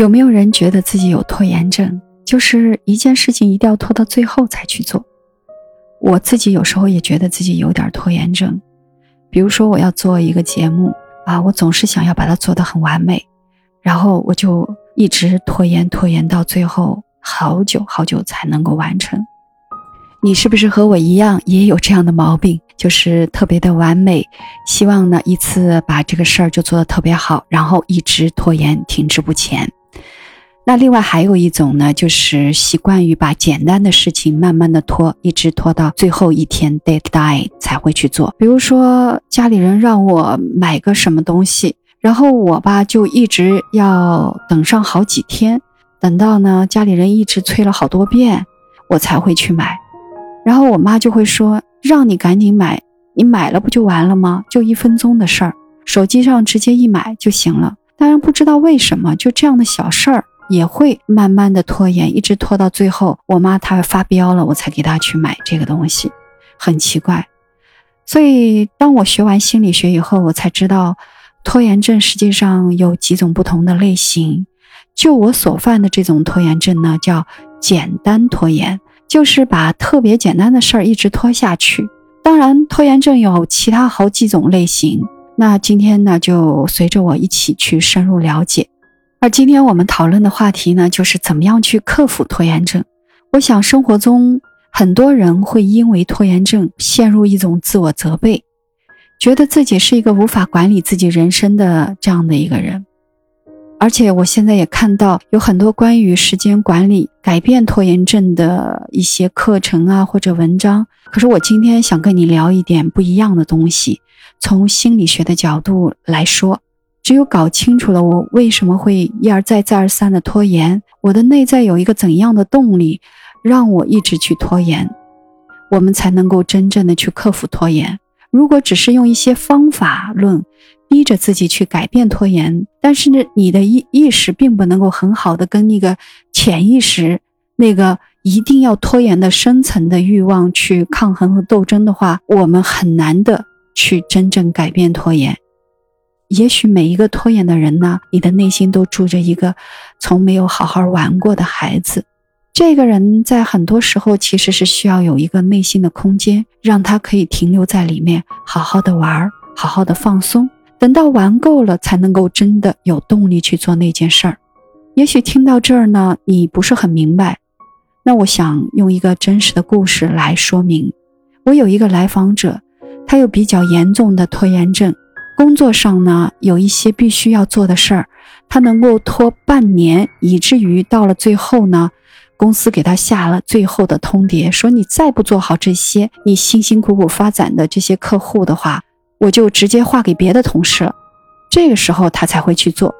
有没有人觉得自己有拖延症？就是一件事情一定要拖到最后才去做。我自己有时候也觉得自己有点拖延症。比如说，我要做一个节目啊，我总是想要把它做得很完美，然后我就一直拖延拖延到最后，好久好久才能够完成。你是不是和我一样也有这样的毛病？就是特别的完美，希望呢一次把这个事儿就做得特别好，然后一直拖延，停滞不前。那另外还有一种呢，就是习惯于把简单的事情慢慢的拖，一直拖到最后一天 deadline 才会去做。比如说家里人让我买个什么东西，然后我吧就一直要等上好几天，等到呢家里人一直催了好多遍，我才会去买。然后我妈就会说：“让你赶紧买，你买了不就完了吗？就一分钟的事儿，手机上直接一买就行了。”当然不知道为什么，就这样的小事儿也会慢慢的拖延，一直拖到最后，我妈她发飙了，我才给她去买这个东西，很奇怪。所以当我学完心理学以后，我才知道，拖延症实际上有几种不同的类型。就我所犯的这种拖延症呢，叫简单拖延。就是把特别简单的事儿一直拖下去。当然，拖延症有其他好几种类型。那今天呢，就随着我一起去深入了解。而今天我们讨论的话题呢，就是怎么样去克服拖延症。我想，生活中很多人会因为拖延症陷入一种自我责备，觉得自己是一个无法管理自己人生的这样的一个人。而且我现在也看到有很多关于时间管理、改变拖延症的一些课程啊，或者文章。可是我今天想跟你聊一点不一样的东西。从心理学的角度来说，只有搞清楚了我为什么会一而再、再而三的拖延，我的内在有一个怎样的动力让我一直去拖延，我们才能够真正的去克服拖延。如果只是用一些方法论。逼着自己去改变拖延，但是呢，你的意意识并不能够很好的跟那个潜意识那个一定要拖延的深层的欲望去抗衡和斗争的话，我们很难的去真正改变拖延。也许每一个拖延的人呢，你的内心都住着一个从没有好好玩过的孩子，这个人在很多时候其实是需要有一个内心的空间，让他可以停留在里面，好好的玩，好好的放松。等到玩够了，才能够真的有动力去做那件事儿。也许听到这儿呢，你不是很明白。那我想用一个真实的故事来说明。我有一个来访者，他有比较严重的拖延症，工作上呢有一些必须要做的事儿，他能够拖半年，以至于到了最后呢，公司给他下了最后的通牒，说你再不做好这些你辛辛苦苦发展的这些客户的话。我就直接划给别的同事了，这个时候他才会去做。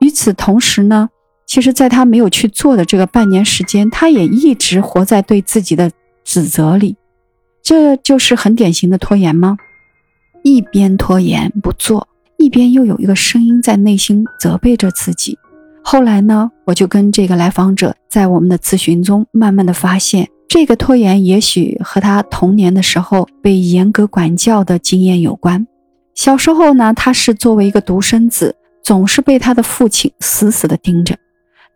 与此同时呢，其实，在他没有去做的这个半年时间，他也一直活在对自己的指责里。这就是很典型的拖延吗？一边拖延不做，一边又有一个声音在内心责备着自己。后来呢，我就跟这个来访者在我们的咨询中，慢慢的发现。这个拖延也许和他童年的时候被严格管教的经验有关。小时候呢，他是作为一个独生子，总是被他的父亲死死的盯着。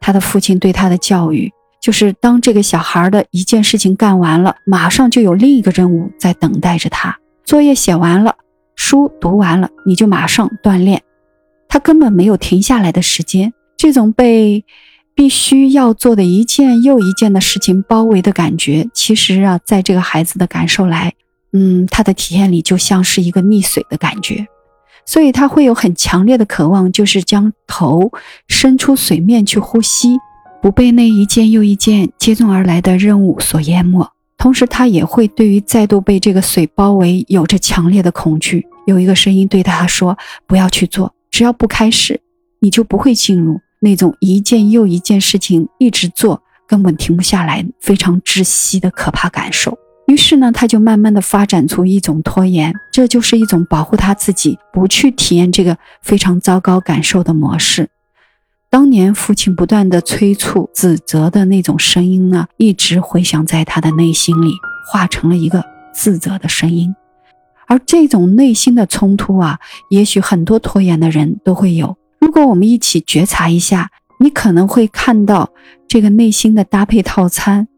他的父亲对他的教育就是：当这个小孩的一件事情干完了，马上就有另一个任务在等待着他。作业写完了，书读完了，你就马上锻炼。他根本没有停下来的时间。这种被。必须要做的一件又一件的事情包围的感觉，其实啊，在这个孩子的感受来，嗯，他的体验里就像是一个溺水的感觉，所以他会有很强烈的渴望，就是将头伸出水面去呼吸，不被那一件又一件接踵而来的任务所淹没。同时，他也会对于再度被这个水包围有着强烈的恐惧。有一个声音对他说：“不要去做，只要不开始，你就不会进入。”那种一件又一件事情一直做，根本停不下来，非常窒息的可怕感受。于是呢，他就慢慢的发展出一种拖延，这就是一种保护他自己不去体验这个非常糟糕感受的模式。当年父亲不断的催促、指责的那种声音呢，一直回响在他的内心里，化成了一个自责的声音。而这种内心的冲突啊，也许很多拖延的人都会有。如果我们一起觉察一下，你可能会看到这个内心的搭配套餐。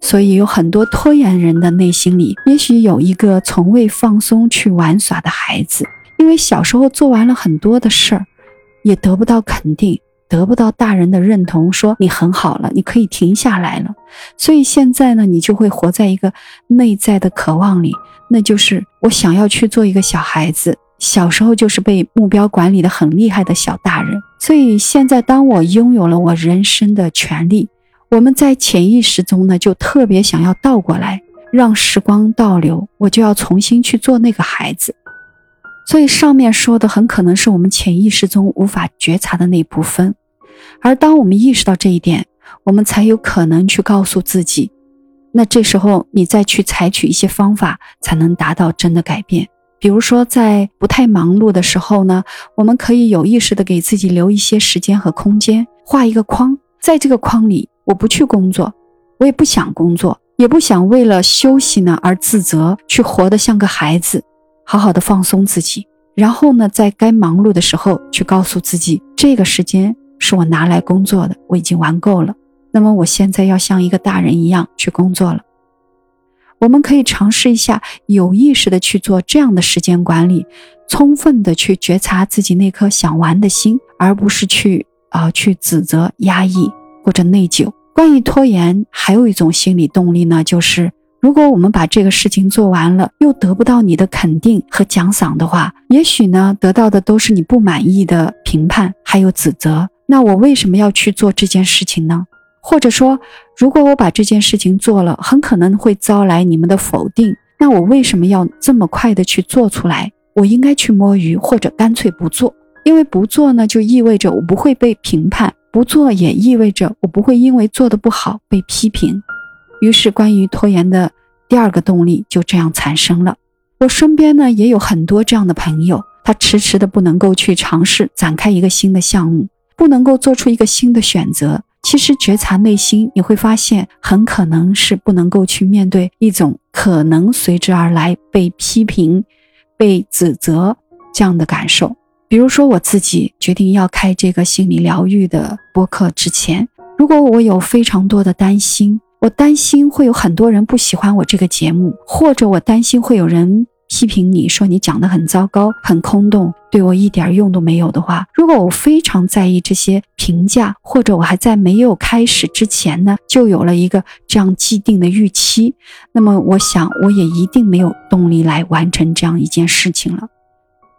所以有很多拖延人的内心里，也许有一个从未放松去玩耍的孩子，因为小时候做完了很多的事儿，也得不到肯定。得不到大人的认同，说你很好了，你可以停下来了。所以现在呢，你就会活在一个内在的渴望里，那就是我想要去做一个小孩子。小时候就是被目标管理的很厉害的小大人。所以现在，当我拥有了我人生的权利，我们在潜意识中呢，就特别想要倒过来，让时光倒流，我就要重新去做那个孩子。所以上面说的很可能是我们潜意识中无法觉察的那部分，而当我们意识到这一点，我们才有可能去告诉自己，那这时候你再去采取一些方法，才能达到真的改变。比如说，在不太忙碌的时候呢，我们可以有意识的给自己留一些时间和空间，画一个框，在这个框里，我不去工作，我也不想工作，也不想为了休息呢而自责，去活得像个孩子。好好的放松自己，然后呢，在该忙碌的时候去告诉自己，这个时间是我拿来工作的，我已经玩够了。那么我现在要像一个大人一样去工作了。我们可以尝试一下，有意识的去做这样的时间管理，充分的去觉察自己那颗想玩的心，而不是去啊去指责、压抑或者内疚。关于拖延，还有一种心理动力呢，就是。如果我们把这个事情做完了，又得不到你的肯定和奖赏的话，也许呢，得到的都是你不满意的评判，还有指责。那我为什么要去做这件事情呢？或者说，如果我把这件事情做了，很可能会招来你们的否定。那我为什么要这么快的去做出来？我应该去摸鱼，或者干脆不做。因为不做呢，就意味着我不会被评判；不做也意味着我不会因为做的不好被批评。于是，关于拖延的第二个动力就这样产生了。我身边呢也有很多这样的朋友，他迟迟的不能够去尝试展开一个新的项目，不能够做出一个新的选择。其实，觉察内心，你会发现，很可能是不能够去面对一种可能随之而来被批评、被指责这样的感受。比如说，我自己决定要开这个心理疗愈的播客之前，如果我有非常多的担心。我担心会有很多人不喜欢我这个节目，或者我担心会有人批评你说你讲的很糟糕、很空洞，对我一点用都没有的话。如果我非常在意这些评价，或者我还在没有开始之前呢，就有了一个这样既定的预期，那么我想我也一定没有动力来完成这样一件事情了。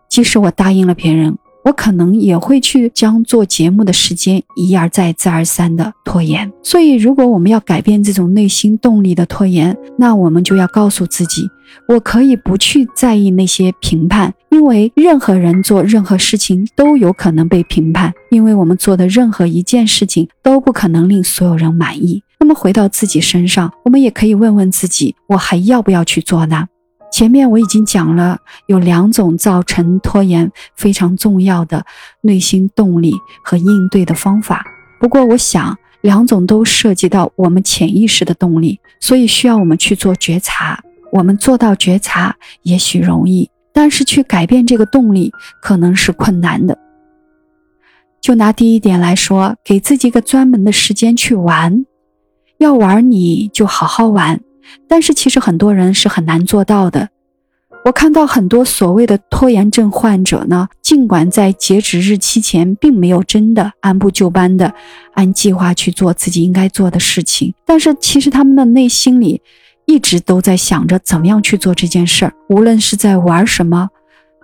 即使我答应了别人。我可能也会去将做节目的时间一而再、再而三的拖延。所以，如果我们要改变这种内心动力的拖延，那我们就要告诉自己：我可以不去在意那些评判，因为任何人做任何事情都有可能被评判，因为我们做的任何一件事情都不可能令所有人满意。那么，回到自己身上，我们也可以问问自己：我还要不要去做呢？前面我已经讲了，有两种造成拖延非常重要的内心动力和应对的方法。不过，我想两种都涉及到我们潜意识的动力，所以需要我们去做觉察。我们做到觉察也许容易，但是去改变这个动力可能是困难的。就拿第一点来说，给自己一个专门的时间去玩，要玩你就好好玩。但是其实很多人是很难做到的。我看到很多所谓的拖延症患者呢，尽管在截止日期前并没有真的按部就班的按计划去做自己应该做的事情，但是其实他们的内心里一直都在想着怎么样去做这件事儿。无论是在玩什么，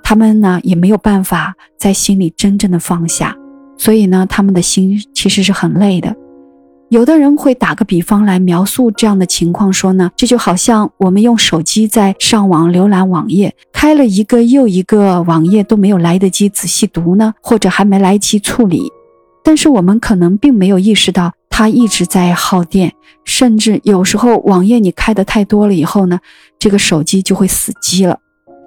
他们呢也没有办法在心里真正的放下，所以呢，他们的心其实是很累的。有的人会打个比方来描述这样的情况，说呢，这就好像我们用手机在上网浏览网页，开了一个又一个网页都没有来得及仔细读呢，或者还没来及处理，但是我们可能并没有意识到它一直在耗电，甚至有时候网页你开的太多了以后呢，这个手机就会死机了。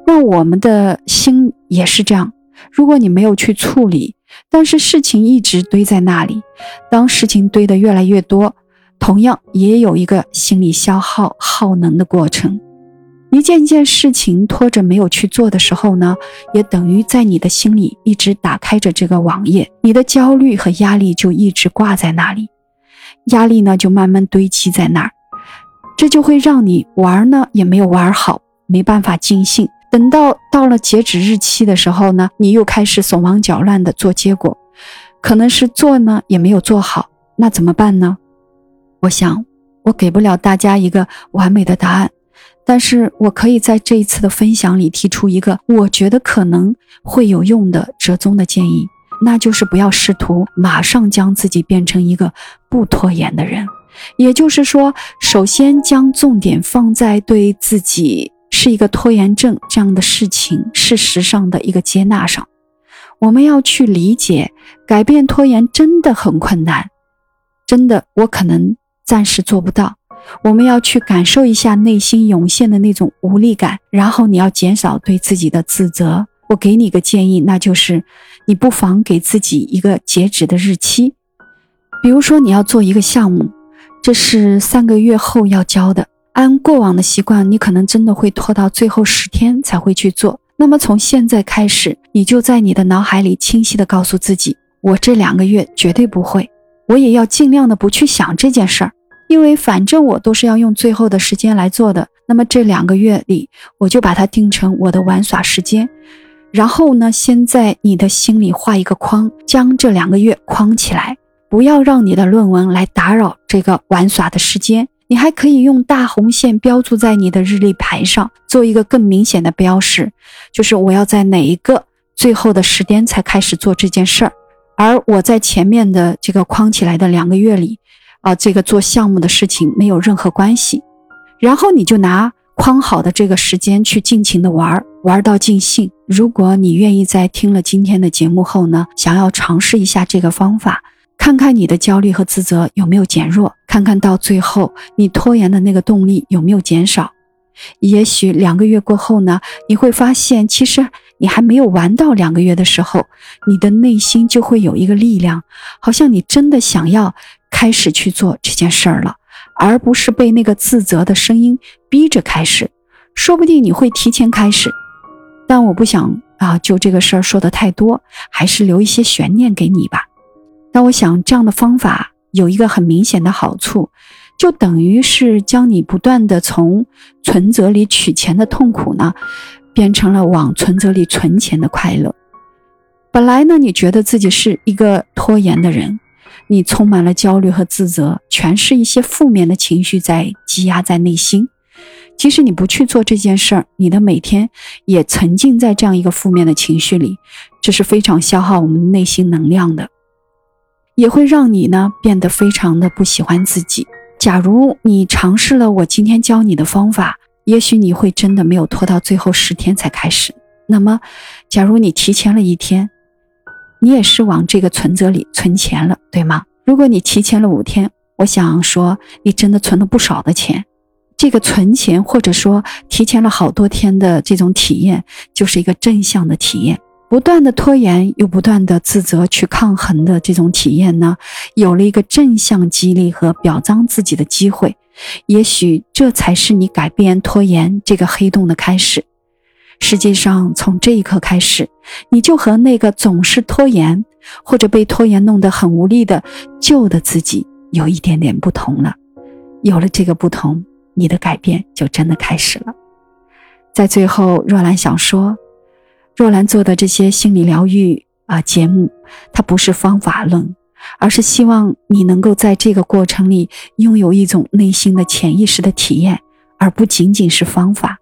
那我们的心也是这样，如果你没有去处理。但是事情一直堆在那里，当事情堆得越来越多，同样也有一个心理消耗耗能的过程。一件件事情拖着没有去做的时候呢，也等于在你的心里一直打开着这个网页，你的焦虑和压力就一直挂在那里，压力呢就慢慢堆积在那儿，这就会让你玩呢也没有玩好，没办法尽兴。等到到了截止日期的时候呢，你又开始手忙脚乱的做结果，可能是做呢也没有做好，那怎么办呢？我想我给不了大家一个完美的答案。但是我可以在这一次的分享里提出一个我觉得可能会有用的折中的建议，那就是不要试图马上将自己变成一个不拖延的人。也就是说，首先将重点放在对自己是一个拖延症这样的事情事实上的一个接纳上。我们要去理解，改变拖延真的很困难，真的我可能暂时做不到。我们要去感受一下内心涌现的那种无力感，然后你要减少对自己的自责。我给你个建议，那就是你不妨给自己一个截止的日期。比如说你要做一个项目，这是三个月后要交的。按过往的习惯，你可能真的会拖到最后十天才会去做。那么从现在开始，你就在你的脑海里清晰的告诉自己：我这两个月绝对不会，我也要尽量的不去想这件事儿。因为反正我都是要用最后的时间来做的，那么这两个月里，我就把它定成我的玩耍时间。然后呢，先在你的心里画一个框，将这两个月框起来，不要让你的论文来打扰这个玩耍的时间。你还可以用大红线标注在你的日历牌上，做一个更明显的标识，就是我要在哪一个最后的时间才开始做这件事儿，而我在前面的这个框起来的两个月里。啊，这个做项目的事情没有任何关系，然后你就拿框好的这个时间去尽情的玩，玩到尽兴。如果你愿意在听了今天的节目后呢，想要尝试一下这个方法，看看你的焦虑和自责有没有减弱，看看到最后你拖延的那个动力有没有减少。也许两个月过后呢，你会发现，其实你还没有玩到两个月的时候，你的内心就会有一个力量，好像你真的想要。开始去做这件事儿了，而不是被那个自责的声音逼着开始。说不定你会提前开始，但我不想啊，就这个事儿说的太多，还是留一些悬念给你吧。那我想这样的方法有一个很明显的好处，就等于是将你不断的从存折里取钱的痛苦呢，变成了往存折里存钱的快乐。本来呢，你觉得自己是一个拖延的人。你充满了焦虑和自责，全是一些负面的情绪在积压在内心。即使你不去做这件事儿，你的每天也沉浸在这样一个负面的情绪里，这是非常消耗我们内心能量的，也会让你呢变得非常的不喜欢自己。假如你尝试了我今天教你的方法，也许你会真的没有拖到最后十天才开始。那么，假如你提前了一天。你也是往这个存折里存钱了，对吗？如果你提前了五天，我想说你真的存了不少的钱。这个存钱或者说提前了好多天的这种体验，就是一个正向的体验。不断的拖延又不断的自责去抗衡的这种体验呢，有了一个正向激励和表彰自己的机会。也许这才是你改变拖延这个黑洞的开始。实际上，从这一刻开始，你就和那个总是拖延或者被拖延弄得很无力的旧的自己有一点点不同了。有了这个不同，你的改变就真的开始了。在最后，若兰想说，若兰做的这些心理疗愈啊节目，它不是方法论，而是希望你能够在这个过程里拥有一种内心的潜意识的体验，而不仅仅是方法。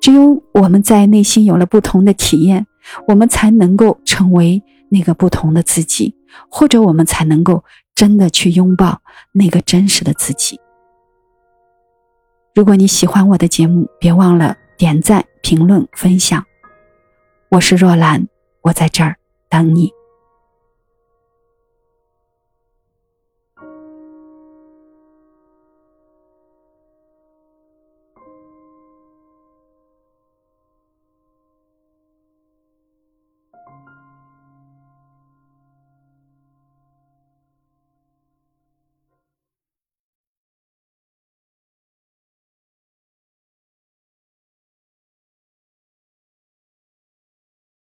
只有我们在内心有了不同的体验，我们才能够成为那个不同的自己，或者我们才能够真的去拥抱那个真实的自己。如果你喜欢我的节目，别忘了点赞、评论、分享。我是若兰，我在这儿等你。